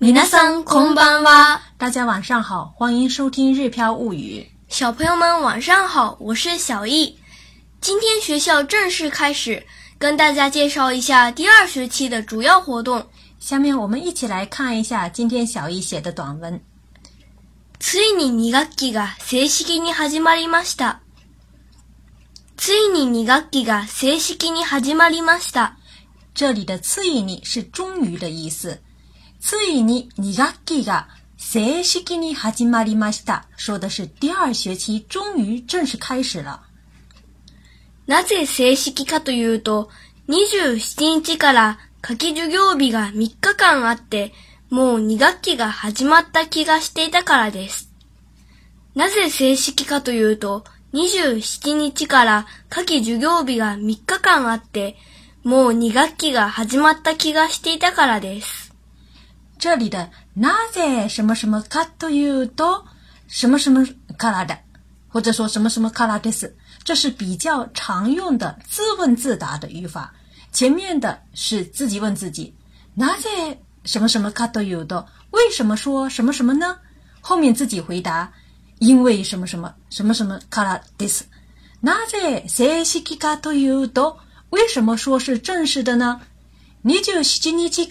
米拉桑空巴哇，大家晚上好，欢迎收听《日飘物语》。小朋友们晚上好，我是小易。今天学校正式开始，跟大家介绍一下第二学期的主要活动。下面我们一起来看一下今天小易写的短文。ついに二学期が正式に始まりました。ついに二学期が正式に始まりました。这里的“ついに”是“终于”的意思。ついに2学期が正式に始まりました。说的是第二学期终于正式開始了。なぜ正式かというと、27日から夏季授業日が3日間あって、もう2学期が始まった気がしていたからです。なぜ正式かというと、27日から夏季授業日が3日間あって、もう2学期が始まった気がしていたからです。这里的なぜ什么什么卡多有多，什么什么卡拉的，或者说什么什么卡拉的是，这是比较常用的自问自答的语法。前面的是自己问自己，哪些什么什么卡多有多，为什么说什么什么呢？后面自己回答，因为什么什么什么什么卡拉的是，哪些谁西基卡多有多，为什么说是正式的呢？你就西基尼基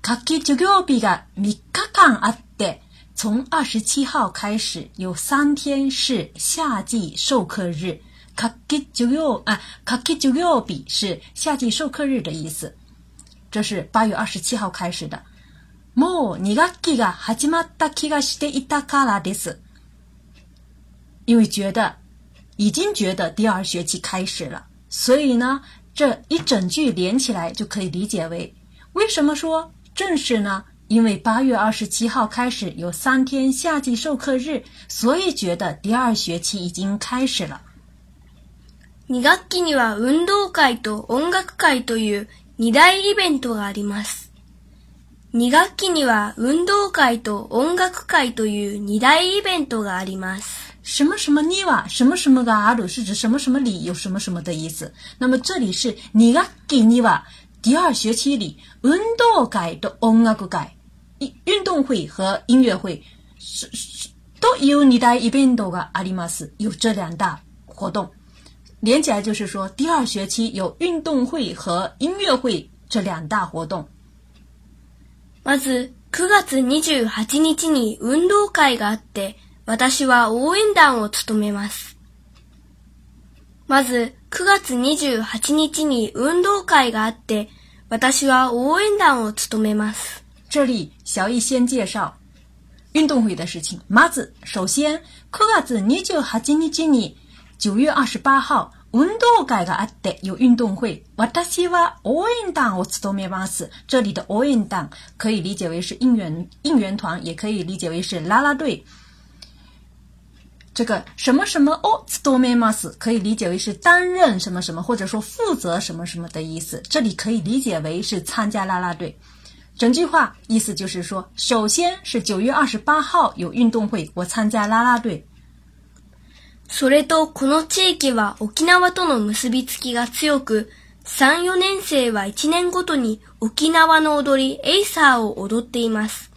カキジュウが未日間あって、从二十七号开始有三天是夏季授课日。カキジュウ啊，カキジュ是夏季授课日的意思。这是八月二十七号开始的。もう二学期が始まった気がしていたからです。因为觉得已经觉得第二学期开始了，所以呢，这一整句连起来就可以理解为：为什么说？正是呢，因为八月二十七号开始有三天夏季授课日，所以觉得第二学期已经开始了。二学期には運動会と音楽会という二大イベントがあります。二学期には運動会と音楽会という二大イベントがあります。什么什么には什么什么がある是指什么什么里有什么什么的意思。那么这里是二学期には。第二学期里，运动会和音乐会是都有你在一边的阿阿里马斯有这两大活动，连起来就是说，第二学期有运动会和音乐会这两大活动。まず、九月二十八日に運動会があって、私は応援団を務めます。まず九月二十八日に運動会があって、私は応援団を務めます。这里小易先介绍运动会的事情。まず，首先九月二十日に、九月二十八号，運動会があって，有运动会。私は応援団を務めます。这里的応援団可以理解为是应援应援团，也可以理解为是拉拉队。这个什么什么哦，m e mas 可以理解为是担任什么什么，或者说负责什么什么的意思。这里可以理解为是参加啦啦队。整句话意思就是说，首先是九月二十八号有运动会，我参加啦啦队。それとこの地域は沖縄との結びつきが強く、3、4年生は1年ごとに沖縄の踊りエイサーを踊っています。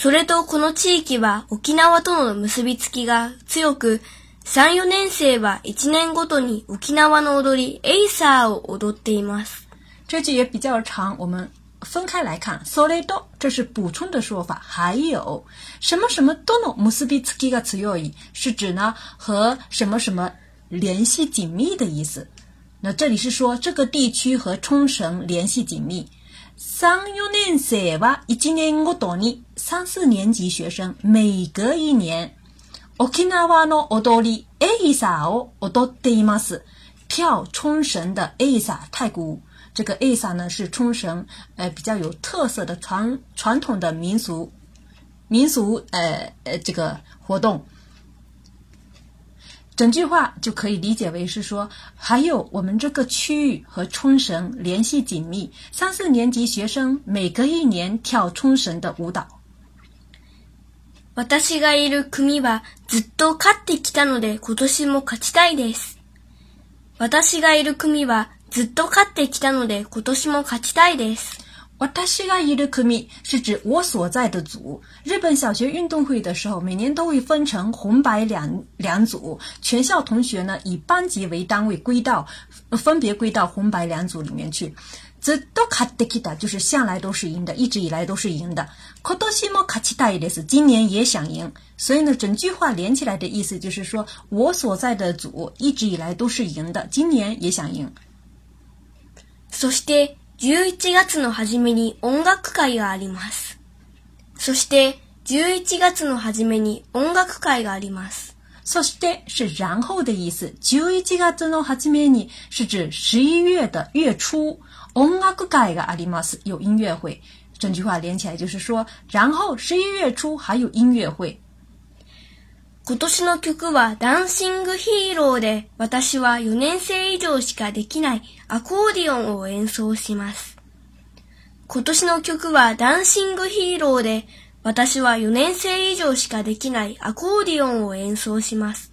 それとこの地域は沖縄との結びつきが強く、3、4年生は1年ごとに沖縄の踊り、エイサーを踊っています。这句也比较长，我们分开来看。それと这是补充的说法，还有什么什么との結びつきが強い，是指呢和什么什么联系紧密的意思。那这里是说这个地区和冲绳联系紧密。三四年生は一年ごとに，三四年级学生每隔一年，沖縄の踊り、エイサを踊ります。跳冲绳的エイサ太鼓，这个エイサ呢是冲绳哎比较有特色的传传统的民俗民俗哎哎这个活动。整句话就可以理解为是说，还有我们这个区域和冲绳联系紧密，三四年级学生每隔一年跳冲绳的舞蹈。私がいる組はずっと勝ってきたので今年も勝ちたいです。私がいる組はずっと勝ってきたので今年も勝ちたいです。我たしがいる組是指我所在的组。日本小学运动会的时候，每年都会分成红白两两组，全校同学呢以班级为单位归到，分别归到红白两组里面去。这ドカできた就是向来都是赢的，一直以来都是赢的。今年也想赢，所以呢，整句话连起来的意思就是说我所在的组一直以来都是赢的，今年也想赢。そして11月の初めに音楽会があります。そして、11月の初めに音楽会があります。そして是然后的意思。11月の初めに是指11月的月初。音楽会があります。有音乐会。整句话连起来就是说，然后11月初还有音乐会。今年の曲はダンシングヒーローで私は4年生以上しかできないアコーディオンを演奏します。今年の曲はダンシングヒーローで私は4年生以上しかできないアコーディオンを演奏します。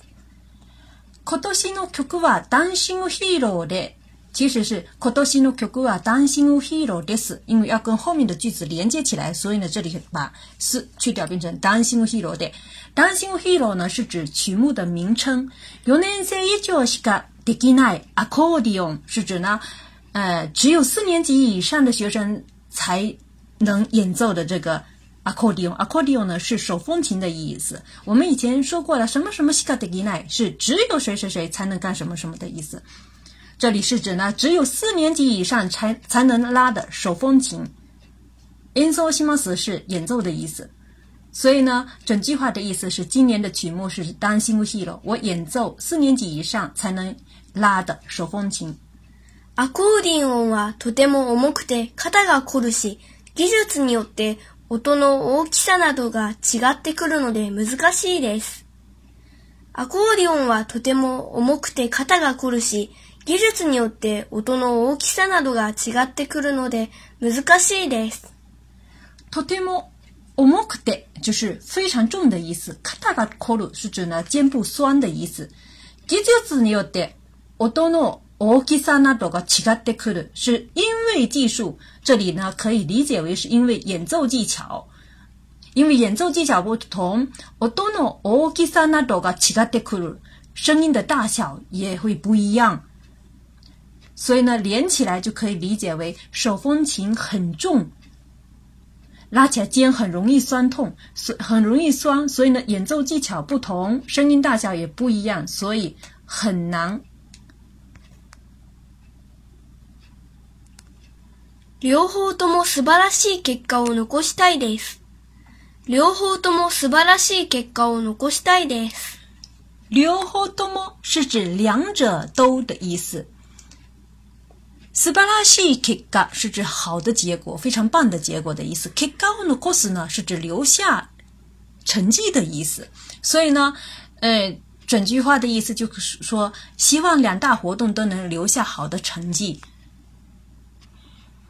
今年の曲はダンシングヒーローで其实是 koto shi no kyoku wa dan shi no hero des，因为要跟后面的句子连接起来，所以呢，这里把 des 去掉，变成 dan shi no hero de。dan shi no hero 呢是指曲目的名称。yonense ichou shika dekinai accordion 是指呢，呃，只有四年级以上的学生才能演奏的这个 accordion。accordion 呢是手风琴的意思。我们以前说过了，什么什么 shika dekinai 是只有谁谁谁才能干什么什么的意思。这里是指呢，只有四年级以上才才能拉的手风琴。演奏西蒙斯是演奏的意思，所以呢，整句话的意思是：今年的曲目是单声部器了。我演奏四年级以上才能拉的手风琴。アコーディオンはとても重くて肩がこるし、技術によって音の大きさなどが違ってくるので難しいです。アコーディオンはとても重くて肩がこるし。技術によって音の大きさなどが違ってくるので難しいです。とても重くて就是非常重的意思。肩が凝る是指呢肩部酸的意思。技術によって音の大きさなどが違ってくる是因为技术。这里呢可以理解为是因为演奏技巧。因为演奏技巧不同，音の大きさなどが違ってくる，声音的大小也会不一样。所以呢，连起来就可以理解为手风琴很重，拉起来肩很容易酸痛，所很容易酸。所以呢，演奏技巧不同，声音大小也不一样，所以很难。両方とも素晴らしい結果を残したいです。両方とも素晴らしい結果を残したいです。両方とも是指两者都的意思。斯巴拉西 a i k i a 是指好的结果，非常棒的结果的意思。“kiga no k u s 呢是指留下成绩的意思。所以呢，呃，整句话的意思就是说，希望两大活动都能留下好的成绩。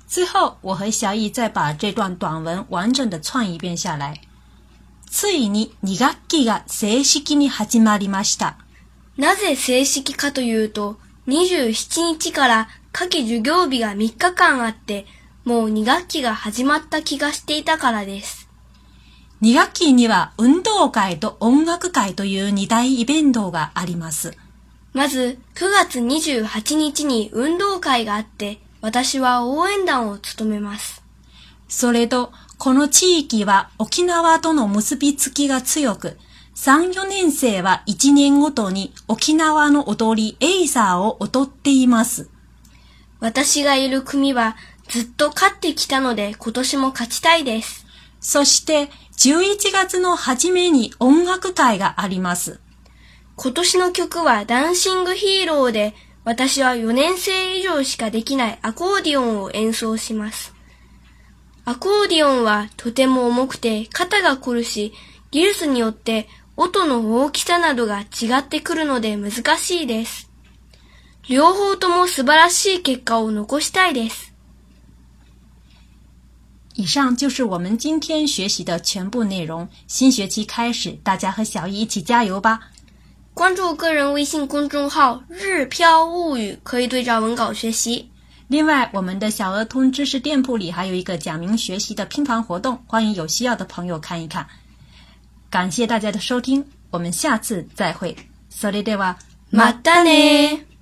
最后，我和小易再把这段短文完整的串一遍下来。次日、二二日、十三日、十四日、十五日、十六日、日、夏季授業日が3日間あって、もう2学期が始まった気がしていたからです。2学期には運動会と音楽会という2大イベントがあります。まず、9月28日に運動会があって、私は応援団を務めます。それと、この地域は沖縄との結びつきが強く、3、4年生は1年ごとに沖縄の踊りエイサーを踊っています。私がいる組はずっと勝ってきたので今年も勝ちたいです。そして11月の初めに音楽会があります。今年の曲はダンシングヒーローで私は4年生以上しかできないアコーディオンを演奏します。アコーディオンはとても重くて肩が凝るし技術によって音の大きさなどが違ってくるので難しいです。両方とも素晴らしい結果を残したいです。以上就是我们今天学习的全部内容。新学期开始，大家和小易一起加油吧！关注个人微信公众号“日飘物语”，可以对照文稿学习。另外，我们的小鹅通知识店铺里还有一个讲明学习的拼盘活动，欢迎有需要的朋友看一看。感谢大家的收听，我们下次再会。Sarida wa m a d